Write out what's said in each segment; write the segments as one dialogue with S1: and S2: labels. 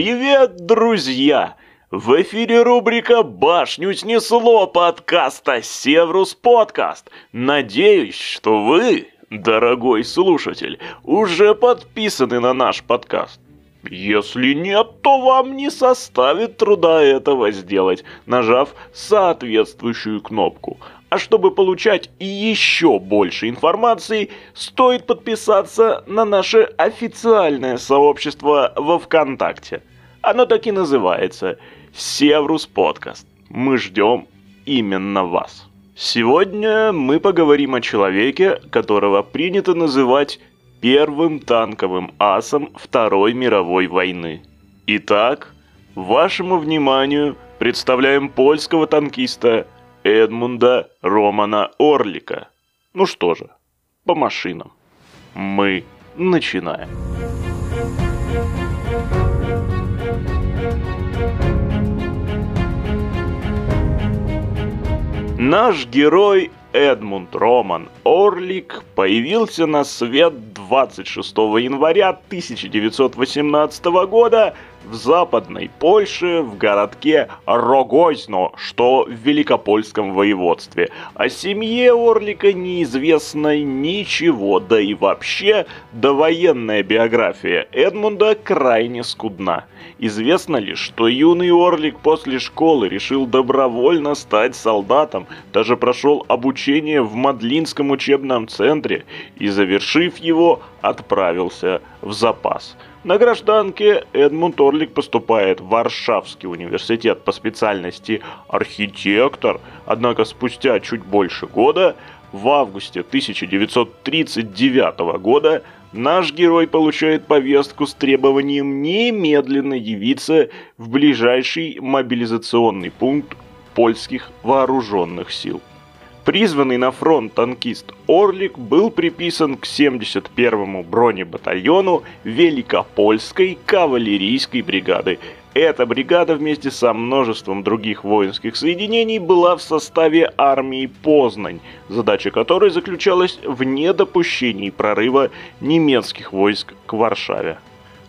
S1: Привет, друзья! В эфире рубрика «Башню снесло» подкаста «Севрус Подкаст». Надеюсь, что вы, дорогой слушатель, уже подписаны на наш подкаст. Если нет, то вам не составит труда этого сделать, нажав соответствующую кнопку. А чтобы получать еще больше информации, стоит подписаться на наше официальное сообщество во ВКонтакте. Оно так и называется – Севрус Подкаст. Мы ждем именно вас. Сегодня мы поговорим о человеке, которого принято называть первым танковым асом Второй мировой войны. Итак, вашему вниманию представляем польского танкиста Эдмунда Романа Орлика. Ну что же, по машинам. Мы начинаем. Наш герой Эдмунд Роман Орлик появился на свет 26 января 1918 года в западной Польше в городке Рогозно, что в Великопольском воеводстве. О семье Орлика неизвестно ничего, да и вообще довоенная биография Эдмунда крайне скудна. Известно лишь, что юный Орлик после школы решил добровольно стать солдатом, даже прошел обучение в Мадлинском учебном центре и, завершив его, отправился в запас – на гражданке Эдмунд Орлик поступает в Варшавский университет по специальности архитектор, однако спустя чуть больше года, в августе 1939 года, наш герой получает повестку с требованием немедленно явиться в ближайший мобилизационный пункт польских вооруженных сил. Призванный на фронт танкист Орлик был приписан к 71-му бронебатальону Великопольской кавалерийской бригады. Эта бригада вместе со множеством других воинских соединений была в составе армии Познань, задача которой заключалась в недопущении прорыва немецких войск к Варшаве.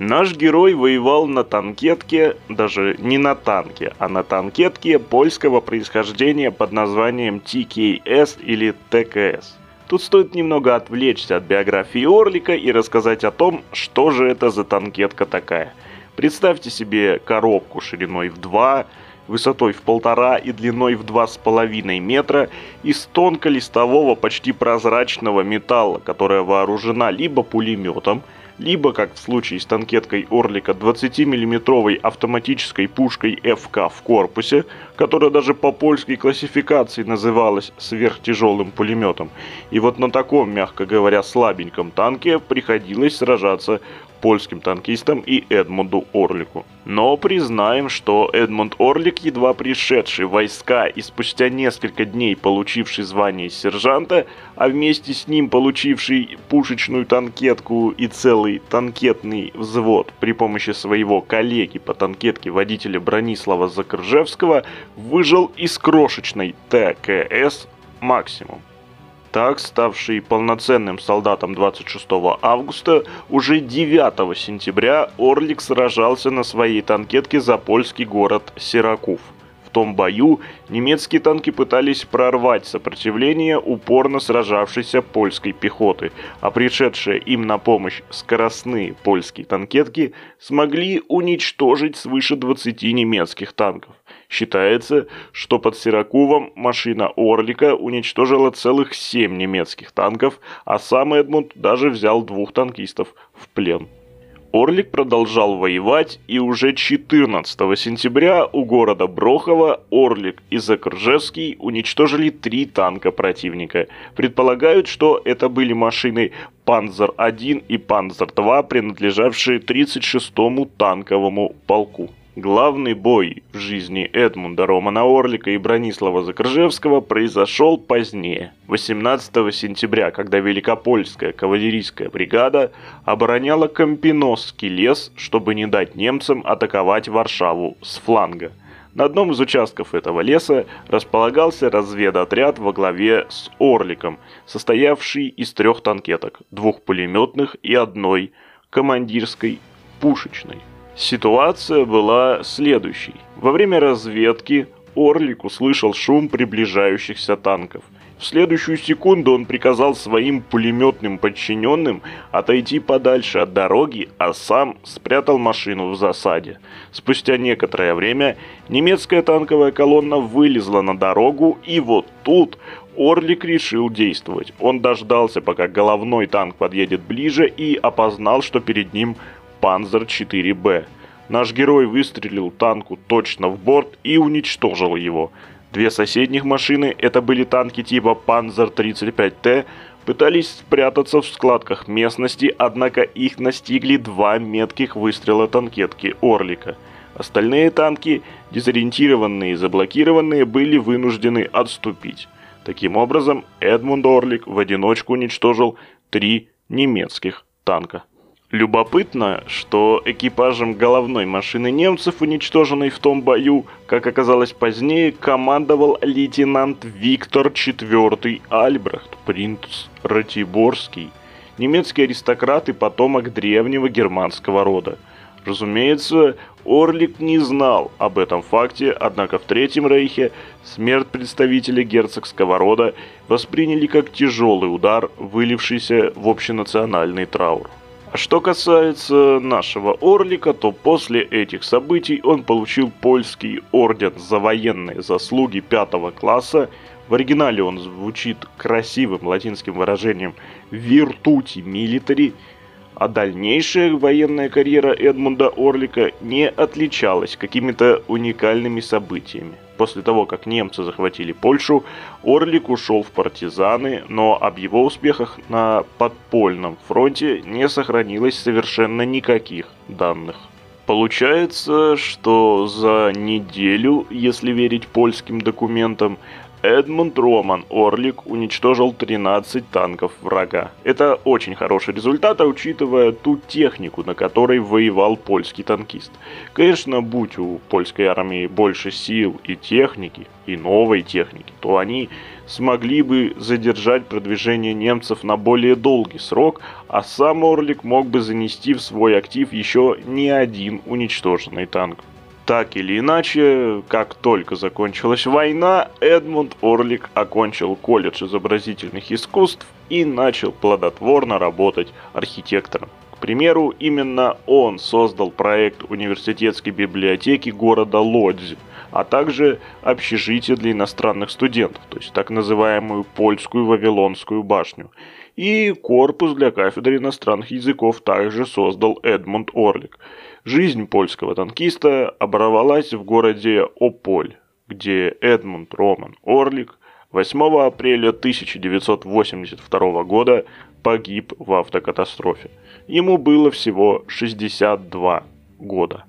S1: Наш герой воевал на танкетке, даже не на танке, а на танкетке польского происхождения под названием ТКС или ТКС. Тут стоит немного отвлечься от биографии Орлика и рассказать о том, что же это за танкетка такая. Представьте себе коробку шириной в 2, высотой в полтора и длиной в два с половиной метра из тонколистового почти прозрачного металла, которая вооружена либо пулеметом, либо, как в случае с танкеткой Орлика, 20-миллиметровой автоматической пушкой ФК в корпусе, которая даже по польской классификации называлась сверхтяжелым пулеметом. И вот на таком, мягко говоря, слабеньком танке приходилось сражаться польским танкистам и Эдмунду Орлику. Но признаем, что Эдмунд Орлик, едва пришедший в войска и спустя несколько дней получивший звание сержанта, а вместе с ним получивший пушечную танкетку и целый танкетный взвод при помощи своего коллеги по танкетке водителя Бронислава Закржевского, выжил из крошечной ТКС «Максимум». Так, ставший полноценным солдатом 26 августа, уже 9 сентября Орлик сражался на своей танкетке за польский город Сиракув. Том бою немецкие танки пытались прорвать сопротивление упорно сражавшейся польской пехоты, а пришедшие им на помощь скоростные польские танкетки смогли уничтожить свыше 20 немецких танков. Считается, что под Сиракувом машина Орлика уничтожила целых семь немецких танков, а сам Эдмунд даже взял двух танкистов в плен. Орлик продолжал воевать, и уже 14 сентября у города Брохова Орлик и Закржевский уничтожили три танка противника. Предполагают, что это были машины Панзер-1 и Панзер-2, принадлежавшие 36-му танковому полку. Главный бой в жизни Эдмунда Романа Орлика и Бронислава Закржевского произошел позднее, 18 сентября, когда Великопольская кавалерийская бригада обороняла Компиносский лес, чтобы не дать немцам атаковать Варшаву с фланга. На одном из участков этого леса располагался разведотряд во главе с Орликом, состоявший из трех танкеток, двух пулеметных и одной командирской пушечной. Ситуация была следующей. Во время разведки Орлик услышал шум приближающихся танков. В следующую секунду он приказал своим пулеметным подчиненным отойти подальше от дороги, а сам спрятал машину в засаде. Спустя некоторое время немецкая танковая колонна вылезла на дорогу, и вот тут Орлик решил действовать. Он дождался, пока головной танк подъедет ближе и опознал, что перед ним Панзер 4Б. Наш герой выстрелил танку точно в борт и уничтожил его. Две соседних машины, это были танки типа Panzer 35T, пытались спрятаться в складках местности, однако их настигли два метких выстрела танкетки Орлика. Остальные танки, дезориентированные и заблокированные, были вынуждены отступить. Таким образом, Эдмунд Орлик в одиночку уничтожил три немецких танка. Любопытно, что экипажем головной машины немцев, уничтоженной в том бою, как оказалось позднее, командовал лейтенант Виктор IV Альбрехт, принц Ратиборский, немецкий аристократ и потомок древнего германского рода. Разумеется, Орлик не знал об этом факте, однако в Третьем Рейхе смерть представителя герцогского рода восприняли как тяжелый удар, вылившийся в общенациональный траур. Что касается нашего Орлика, то после этих событий он получил польский орден за военные заслуги пятого класса. В оригинале он звучит красивым латинским выражением «virtuti militari», а дальнейшая военная карьера Эдмунда Орлика не отличалась какими-то уникальными событиями. После того, как немцы захватили Польшу, Орлик ушел в партизаны, но об его успехах на подпольном фронте не сохранилось совершенно никаких данных. Получается, что за неделю, если верить польским документам, Эдмунд Роман Орлик уничтожил 13 танков врага. Это очень хороший результат, а учитывая ту технику, на которой воевал польский танкист. Конечно, будь у польской армии больше сил и техники, и новой техники, то они смогли бы задержать продвижение немцев на более долгий срок, а сам Орлик мог бы занести в свой актив еще не один уничтоженный танк. Так или иначе, как только закончилась война, Эдмунд Орлик окончил колледж изобразительных искусств и начал плодотворно работать архитектором. К примеру, именно он создал проект университетской библиотеки города Лодзи, а также общежитие для иностранных студентов, то есть так называемую польскую Вавилонскую башню. И корпус для кафедры иностранных языков также создал Эдмунд Орлик – Жизнь польского танкиста оборвалась в городе Ополь, где Эдмунд Роман Орлик 8 апреля 1982 года погиб в автокатастрофе. Ему было всего 62 года.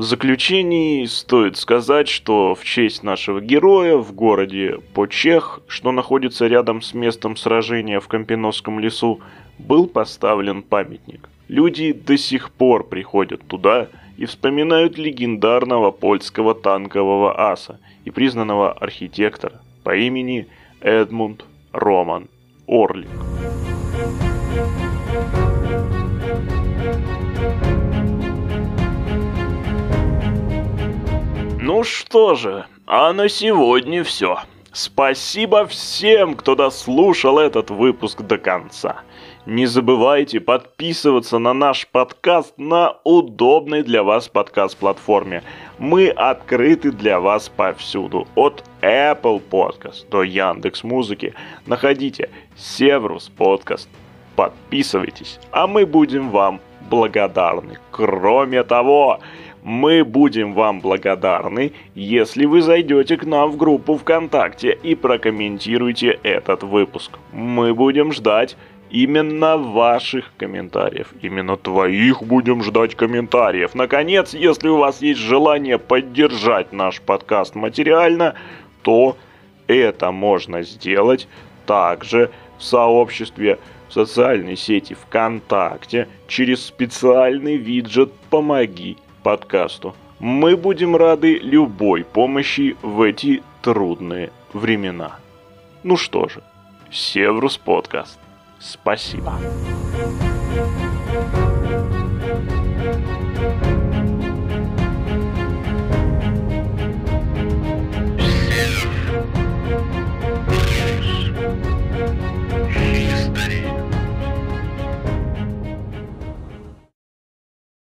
S1: В заключении стоит сказать, что в честь нашего героя в городе Почех, что находится рядом с местом сражения в Кампиносском лесу, был поставлен памятник – Люди до сих пор приходят туда и вспоминают легендарного польского танкового аса и признанного архитектора по имени Эдмунд Роман Орлик. Ну что же, а на сегодня все. Спасибо всем, кто дослушал этот выпуск до конца. Не забывайте подписываться на наш подкаст на удобной для вас подкаст-платформе. Мы открыты для вас повсюду. От Apple Podcast до Яндекс Музыки. Находите Севрус Подкаст. Подписывайтесь, а мы будем вам благодарны. Кроме того, мы будем вам благодарны, если вы зайдете к нам в группу ВКонтакте и прокомментируете этот выпуск. Мы будем ждать именно ваших комментариев. Именно твоих будем ждать комментариев. Наконец, если у вас есть желание поддержать наш подкаст материально, то это можно сделать также в сообществе в социальной сети ВКонтакте через специальный виджет «Помоги подкасту. Мы будем рады любой помощи в эти трудные времена. Ну что же, Севрус подкаст. Спасибо. Спасибо.